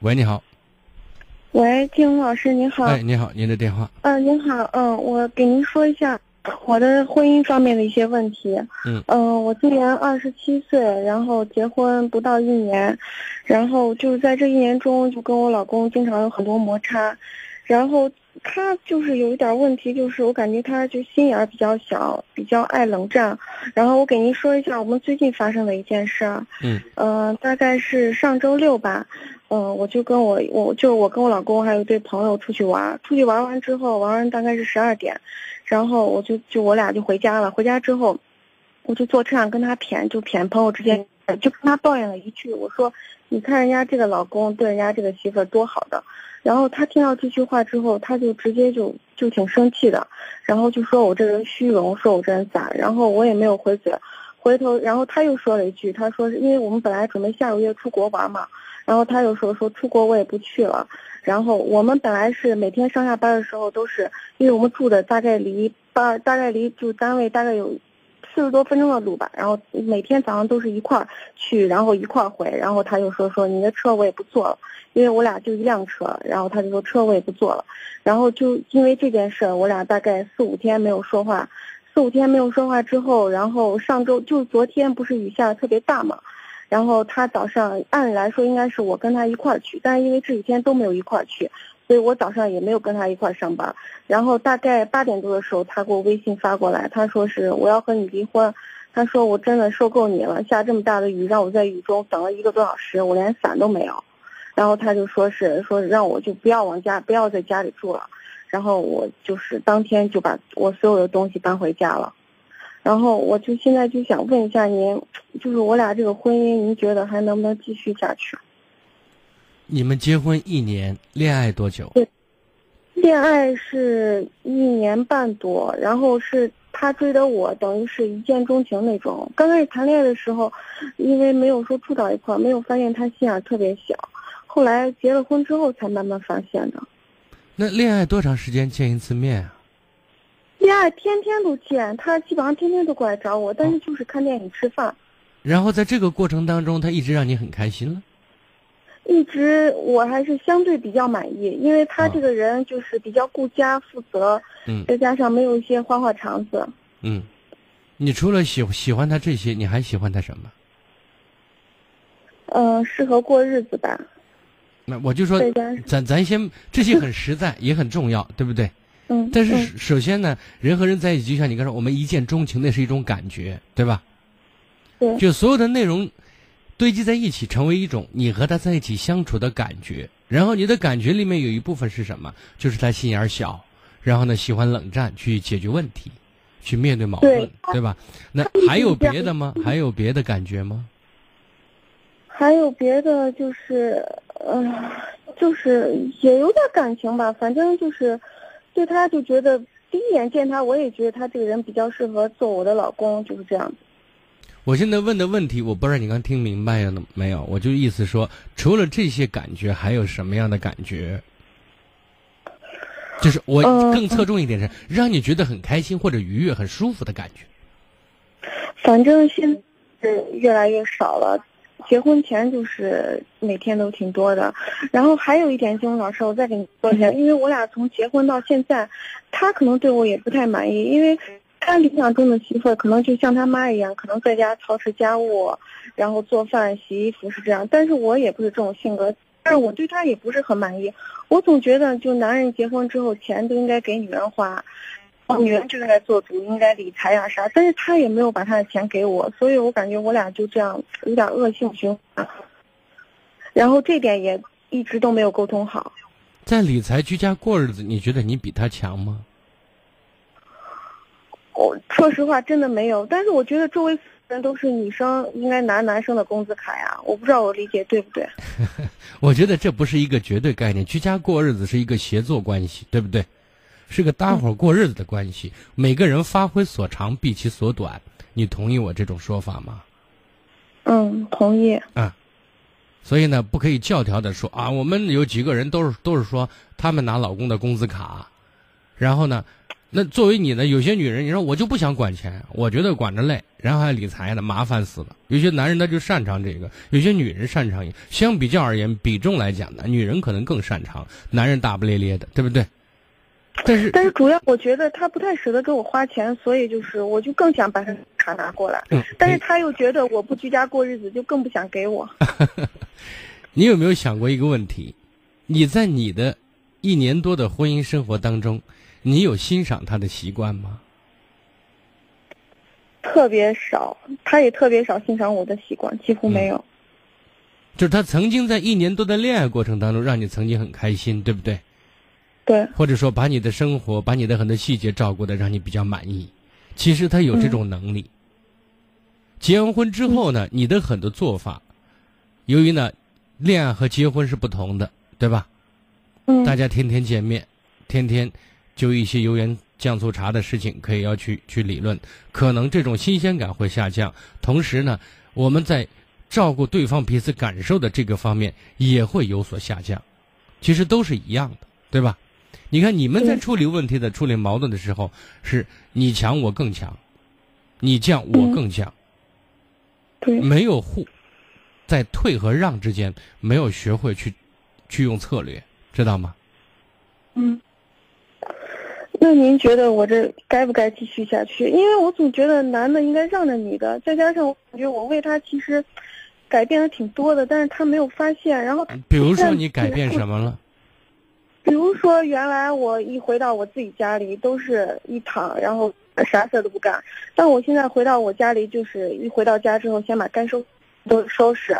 喂，你好。喂，金红老师，您好。哎，你好，您的电话。嗯，您好，嗯，我给您说一下我的婚姻方面的一些问题。嗯。嗯，我今年二十七岁，然后结婚不到一年，然后就是在这一年中，就跟我老公经常有很多摩擦，然后他就是有一点问题，就是我感觉他就心眼比较小，比较爱冷战。然后我给您说一下我们最近发生的一件事。嗯。嗯，大概是上周六吧。嗯，我就跟我我就我跟我老公还有一对朋友出去玩，出去玩完之后，玩完大概是十二点，然后我就就我俩就回家了。回家之后，我就坐车上跟他谝，就谝朋友之间，就跟他抱怨了一句，我说：“你看人家这个老公对人家这个媳妇多好的。”然后他听到这句话之后，他就直接就就挺生气的，然后就说我这人虚荣，说我这人咋？然后我也没有回嘴，回头然后他又说了一句，他说是：“因为我们本来准备下个月出国玩嘛。”然后他又说说出国我也不去了，然后我们本来是每天上下班的时候都是，因为我们住的大概离班大概离就单位大概有四十多分钟的路吧，然后每天早上都是一块儿去，然后一块儿回，然后他又说说你的车我也不坐了，因为我俩就一辆车，然后他就说车我也不坐了，然后就因为这件事我俩大概四五天没有说话，四五天没有说话之后，然后上周就昨天不是雨下的特别大嘛。然后他早上按理来说应该是我跟他一块儿去，但是因为这几天都没有一块儿去，所以我早上也没有跟他一块儿上班。然后大概八点多的时候，他给我微信发过来，他说是我要和你离婚。他说我真的受够你了，下这么大的雨让我在雨中等了一个多小时，我连伞都没有。然后他就说是说让我就不要往家不要在家里住了。然后我就是当天就把我所有的东西搬回家了。然后我就现在就想问一下您，就是我俩这个婚姻，您觉得还能不能继续下去？你们结婚一年，恋爱多久？对，恋爱是一年半多，然后是他追的我，等于是一见钟情那种。刚开始谈恋爱的时候，因为没有说住到一块儿，没有发现他心眼特别小，后来结了婚之后才慢慢发现的。那恋爱多长时间见一次面啊？恋爱天天都见，他基本上天天都过来找我，但是就是看电影、吃饭。然后在这个过程当中，他一直让你很开心了。一直我还是相对比较满意，因为他这个人就是比较顾家、负责，嗯，再加上没有一些花花肠子。嗯，你除了喜喜欢他这些，你还喜欢他什么？嗯，适合过日子吧。那我就说，咱咱先这些很实在，也很重要，对不对？嗯，但是首先呢，人和人在一起，就像你刚才说，我们一见钟情，那是一种感觉，对吧？对。就所有的内容堆积在一起，成为一种你和他在一起相处的感觉。然后你的感觉里面有一部分是什么？就是他心眼小，然后呢喜欢冷战，去解决问题，去面对矛盾，对吧？那还有别的吗？还有别的感觉吗？还有别的，就是，嗯，就是也有点感情吧，反正就是。对他就觉得第一眼见他，我也觉得他这个人比较适合做我的老公，就是这样子。我现在问的问题，我不知道你刚听明白了没有？我就意思说，除了这些感觉，还有什么样的感觉？就是我更侧重一点是让你觉得很开心或者愉悦、很舒服的感觉。反正现在越来越少了。结婚前就是每天都挺多的，然后还有一点，金融老师，我再给你说一下，因为我俩从结婚到现在，他可能对我也不太满意，因为他理想中的媳妇儿可能就像他妈一样，可能在家操持家务，然后做饭、洗衣服是这样，但是我也不是这种性格，但是我对他也不是很满意，我总觉得就男人结婚之后钱都应该给女人花。女人就应该做主，应该理财呀啥，但是他也没有把他的钱给我，所以我感觉我俩就这样有点恶性循环，然后这点也一直都没有沟通好。在理财居家过日子，你觉得你比他强吗？我说实话，真的没有。但是我觉得周围人都是女生，应该拿男生的工资卡呀。我不知道我理解对不对。我觉得这不是一个绝对概念，居家过日子是一个协作关系，对不对？是个搭伙过日子的关系，每个人发挥所长，避其所短。你同意我这种说法吗？嗯，同意。啊，所以呢，不可以教条的说啊，我们有几个人都是都是说他们拿老公的工资卡，然后呢，那作为你呢？有些女人，你说我就不想管钱，我觉得管着累，然后还理财呢，麻烦死了。有些男人他就擅长这个，有些女人擅长。相比较而言，比重来讲呢，女人可能更擅长，男人大不咧咧的，对不对？但是但是主要我觉得他不太舍得给我花钱，所以就是我就更想把他卡拿过来。嗯，但是他又觉得我不居家过日子，就更不想给我。你有没有想过一个问题？你在你的一年多的婚姻生活当中？你有欣赏他的习惯吗？特别少，他也特别少欣赏我的习惯，几乎没有。就是他曾经在一年多的恋爱过程当中，让你曾经很开心，对不对？对。或者说，把你的生活，把你的很多细节照顾的让你比较满意。其实他有这种能力。结完婚之后呢，你的很多做法，由于呢，恋爱和结婚是不同的，对吧？嗯。大家天天见面，天天。就一些油盐酱醋茶的事情，可以要去去理论，可能这种新鲜感会下降。同时呢，我们在照顾对方彼此感受的这个方面也会有所下降。其实都是一样的，对吧？你看你们在处理问题的、处理矛盾的时候，是你强我更强，你降我更降，对，没有互在退和让之间没有学会去去用策略，知道吗？嗯。那您觉得我这该不该继续下去？因为我总觉得男的应该让着女的，再加上我感觉我为他其实改变的挺多的，但是他没有发现。然后，比如说你改变什么了？比如说原来我一回到我自己家里都是一躺，然后啥事都不干，但我现在回到我家里就是一回到家之后先把该收。都收拾，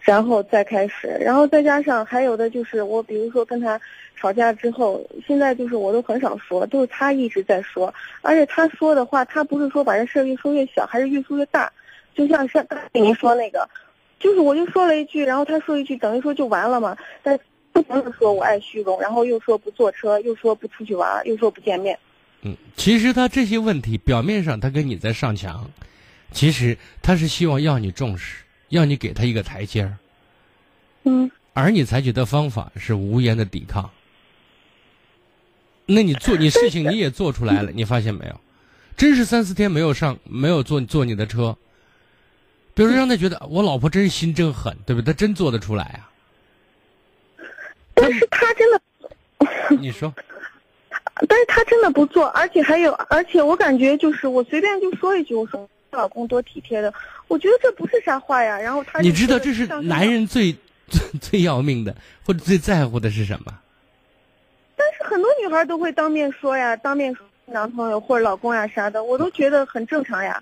然后再开始，然后再加上还有的就是我，比如说跟他吵架之后，现在就是我都很少说，都是他一直在说，而且他说的话，他不是说把这事儿越说越小，还是越说越大，就像是刚才您说那个，就是我就说了一句，然后他说一句，等于说就完了嘛，但不停的说我爱虚荣，然后又说不坐车，又说不出去玩，又说不见面。嗯，其实他这些问题表面上他跟你在上墙，其实他是希望要你重视。要你给他一个台阶儿，嗯，而你采取的方法是无言的抵抗。那你做你事情你也做出来了，你发现没有？真是三四天没有上没有坐坐你的车，比如说让他觉得我老婆真心真狠，对不对？他真做得出来啊。但是他真的，你说，但是他真的不做，而且还有，而且我感觉就是我随便就说一句，我说。老公多体贴的，我觉得这不是啥话呀。然后他，你知道这是男人最最最要命的，或者最在乎的是什么？但是很多女孩都会当面说呀，当面说男朋友或者老公呀啥的，我都觉得很正常呀。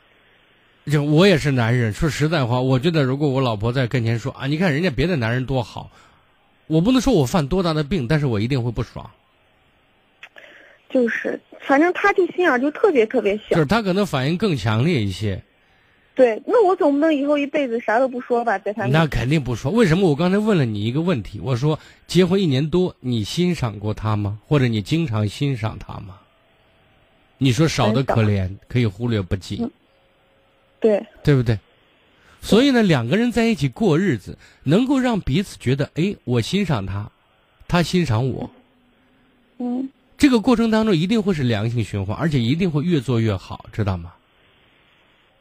就我也是男人，说实在话，我觉得如果我老婆在跟前说啊，你看人家别的男人多好，我不能说我犯多大的病，但是我一定会不爽。就是，反正他这心眼就特别特别小，就是他可能反应更强烈一些。对，那我总不能以后一辈子啥都不说吧，在他那肯定不说。为什么？我刚才问了你一个问题，我说结婚一年多，你欣赏过他吗？或者你经常欣赏他吗？你说少的可怜，可以忽略不计。对，对不对？所以呢，两个人在一起过日子，能够让彼此觉得，哎，我欣赏他，他欣赏我。嗯。这个过程当中一定会是良性循环，而且一定会越做越好，知道吗？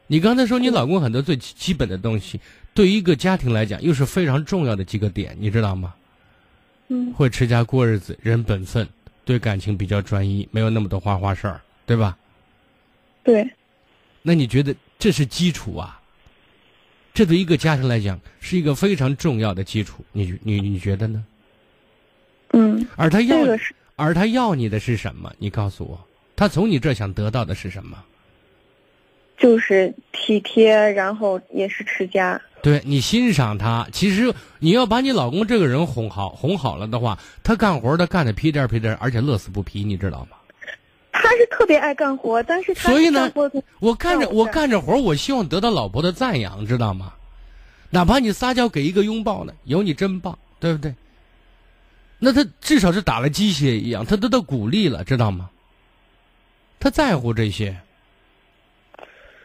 你刚才说你老公很多最基本的东西，对于一个家庭来讲又是非常重要的几个点，你知道吗？嗯。会持家过日子，人本分，对感情比较专一，没有那么多花花事儿，对吧？对。那你觉得这是基础啊？这对一个家庭来讲是一个非常重要的基础，你你你觉得呢？嗯。而他要。这个是。而他要你的是什么？你告诉我，他从你这想得到的是什么？就是体贴，然后也是持家。对你欣赏他，其实你要把你老公这个人哄好，哄好了的话，他干活他干的屁颠屁颠，而且乐此不疲，你知道吗？他是特别爱干活，但是他所以呢，我干着我干着活，我希望得到老婆的赞扬，知道吗？哪怕你撒娇给一个拥抱呢，有你真棒，对不对？那他至少是打了鸡血一样，他得到鼓励了，知道吗？他在乎这些，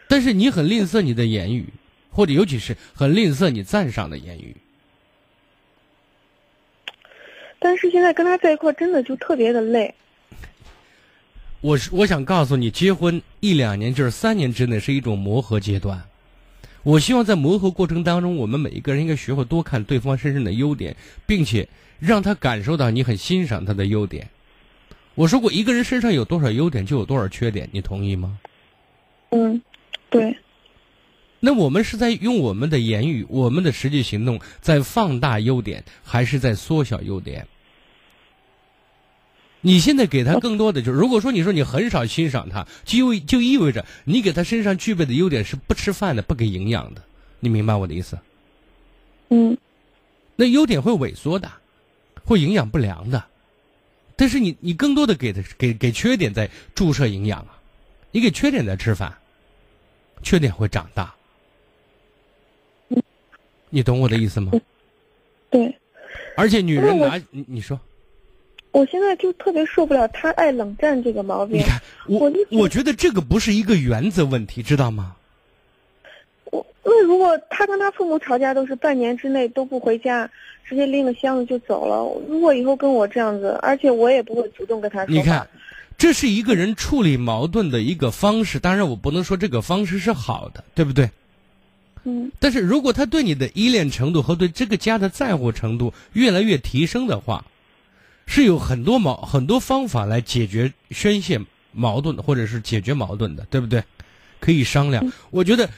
但是你很吝啬你的言语，或者尤其是很吝啬你赞赏的言语。但是现在跟他在一块真的就特别的累。我是我想告诉你，结婚一两年就是三年之内是一种磨合阶段。我希望在磨合过程当中，我们每一个人应该学会多看对方身上的优点，并且让他感受到你很欣赏他的优点。我说过，一个人身上有多少优点，就有多少缺点，你同意吗？嗯，对。那我们是在用我们的言语、我们的实际行动在放大优点，还是在缩小优点？你现在给他更多的就是，如果说你说你很少欣赏他，就就意味着你给他身上具备的优点是不吃饭的、不给营养的。你明白我的意思？嗯。那优点会萎缩的，会营养不良的。但是你你更多的给的给给缺点在注射营养啊，你给缺点在吃饭，缺点会长大。你懂我的意思吗？对。而且女人拿你你说。我现在就特别受不了他爱冷战这个毛病。你看，我我觉得这个不是一个原则问题，知道吗？我那如果他跟他父母吵架都是半年之内都不回家，直接拎个箱子就走了。如果以后跟我这样子，而且我也不会主动跟他说。你看，这是一个人处理矛盾的一个方式。当然，我不能说这个方式是好的，对不对？嗯。但是如果他对你的依恋程度和对这个家的在乎程度越来越提升的话。是有很多矛很多方法来解决宣泄矛盾或者是解决矛盾的，对不对？可以商量。我觉得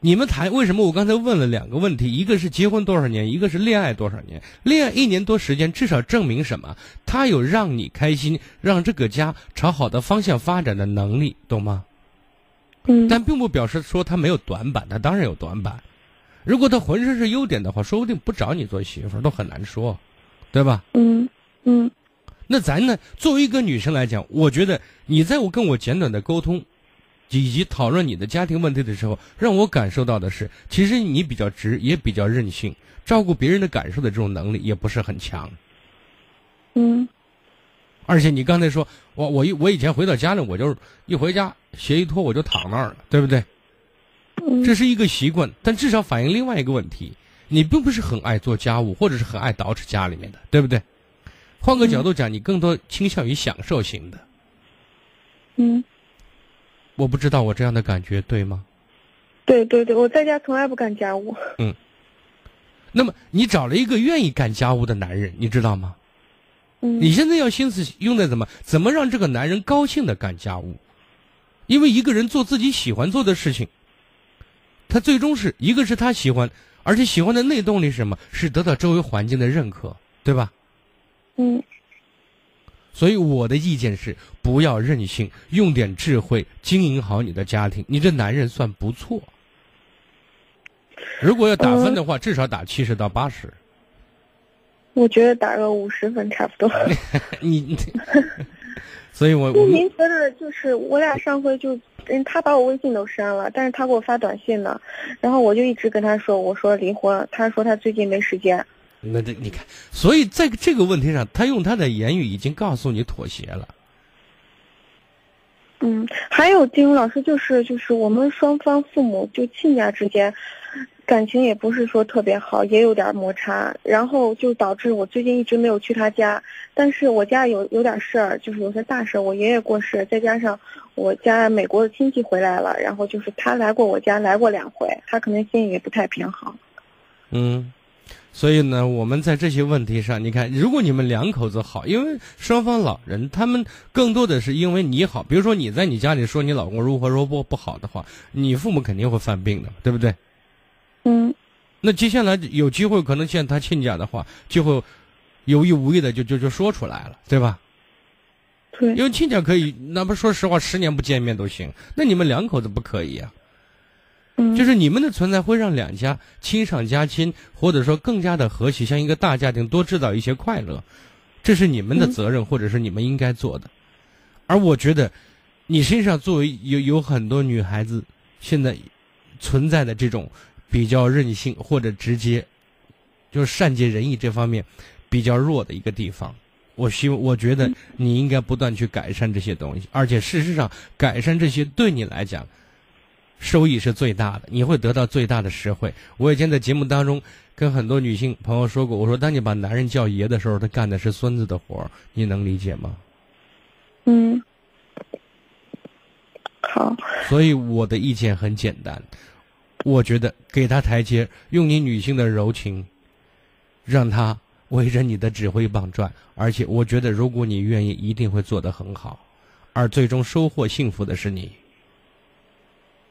你们谈为什么？我刚才问了两个问题，一个是结婚多少年，一个是恋爱多少年。恋爱一年多时间，至少证明什么？他有让你开心，让这个家朝好的方向发展的能力，懂吗？嗯。但并不表示说他没有短板，他当然有短板。如果他浑身是优点的话，说不定不找你做媳妇都很难说，对吧？嗯。嗯，那咱呢？作为一个女生来讲，我觉得你在我跟我简短的沟通，以及讨论你的家庭问题的时候，让我感受到的是，其实你比较直，也比较任性，照顾别人的感受的这种能力也不是很强。嗯。而且你刚才说，我我一我以前回到家里，我就是一回家鞋一脱我就躺那儿了，对不对？嗯。这是一个习惯，但至少反映另外一个问题：你并不是很爱做家务，或者是很爱捯饬家里面的，对不对？换个角度讲，你更多倾向于享受型的。嗯，我不知道我这样的感觉对吗？对对对，我在家从来不干家务。嗯，那么你找了一个愿意干家务的男人，你知道吗？嗯，你现在要心思用在怎么怎么让这个男人高兴的干家务，因为一个人做自己喜欢做的事情，他最终是一个是他喜欢，而且喜欢的内动力是什么？是得到周围环境的认可，对吧？嗯，所以我的意见是，不要任性，用点智慧经营好你的家庭。你这男人算不错，如果要打分的话，至少打七十到八十。我觉得打个五十分差不多。你，所以我那您觉得就是我俩上回就，嗯，他把我微信都删了，但是他给我发短信呢，然后我就一直跟他说，我说离婚，他说他最近没时间。那这你看，所以在这个问题上，他用他的言语已经告诉你妥协了。嗯，还有丁老师，就是就是我们双方父母就亲家之间，感情也不是说特别好，也有点摩擦，然后就导致我最近一直没有去他家。但是我家有有点事儿，就是有些大事，我爷爷过世，再加上我家美国的亲戚回来了，然后就是他来过我家，来过两回，他可能心里也不太平衡。嗯。所以呢，我们在这些问题上，你看，如果你们两口子好，因为双方老人他们更多的是因为你好。比如说你在你家里说你老公如何如何不好的话，你父母肯定会犯病的，对不对？嗯。那接下来有机会可能见他亲家的话，就会有意无意的就就就说出来了，对吧？对。因为亲家可以，哪怕说实话，十年不见面都行。那你们两口子不可以呀？就是你们的存在会让两家亲上加亲，或者说更加的和谐，像一个大家庭，多制造一些快乐，这是你们的责任，或者是你们应该做的。而我觉得，你身上作为有有很多女孩子现在存在的这种比较任性或者直接，就是善解人意这方面比较弱的一个地方，我希望我觉得你应该不断去改善这些东西，而且事实上改善这些对你来讲。收益是最大的，你会得到最大的实惠。我以前在节目当中跟很多女性朋友说过，我说当你把男人叫爷的时候，他干的是孙子的活儿，你能理解吗？嗯。好所以我的意见很简单，我觉得给他台阶，用你女性的柔情，让他围着你的指挥棒转。而且我觉得，如果你愿意，一定会做得很好，而最终收获幸福的是你。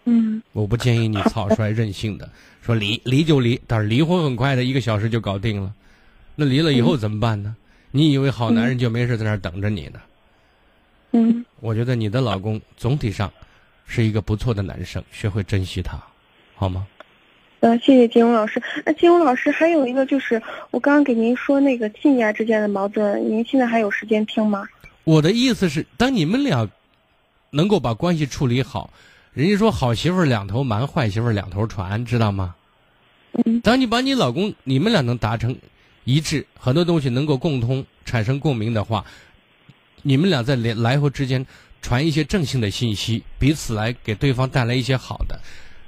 嗯，我不建议你草率任性的 说离离就离，但是离婚很快的，一个小时就搞定了。那离了以后怎么办呢？你以为好男人就没事在那儿等着你呢？嗯，我觉得你的老公总体上是一个不错的男生，学会珍惜他，好吗？呃，谢谢金荣老师。那金荣老师还有一个就是，我刚刚给您说那个亲家之间的矛盾，您现在还有时间听吗？我的意思是，当你们俩能够把关系处理好，人家说好媳妇两头瞒，坏媳妇两头传，知道吗？嗯当你把你老公你们俩能达成一致，很多东西能够共通产生共鸣的话，你们俩在来来回之间传一些正性的信息，彼此来给对方带来一些好的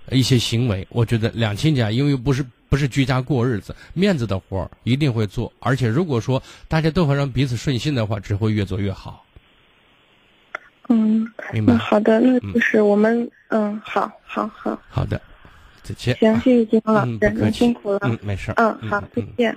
一些行为。我觉得两亲家因为不是不是居家过日子，面子的活儿一定会做，而且如果说大家都会让彼此顺心的话，只会越做越好。嗯，明白那好的，那就是我们嗯，好好好，好的，再见。行，谢谢金荣老师您气辛苦了。嗯，没事。嗯，好，再见。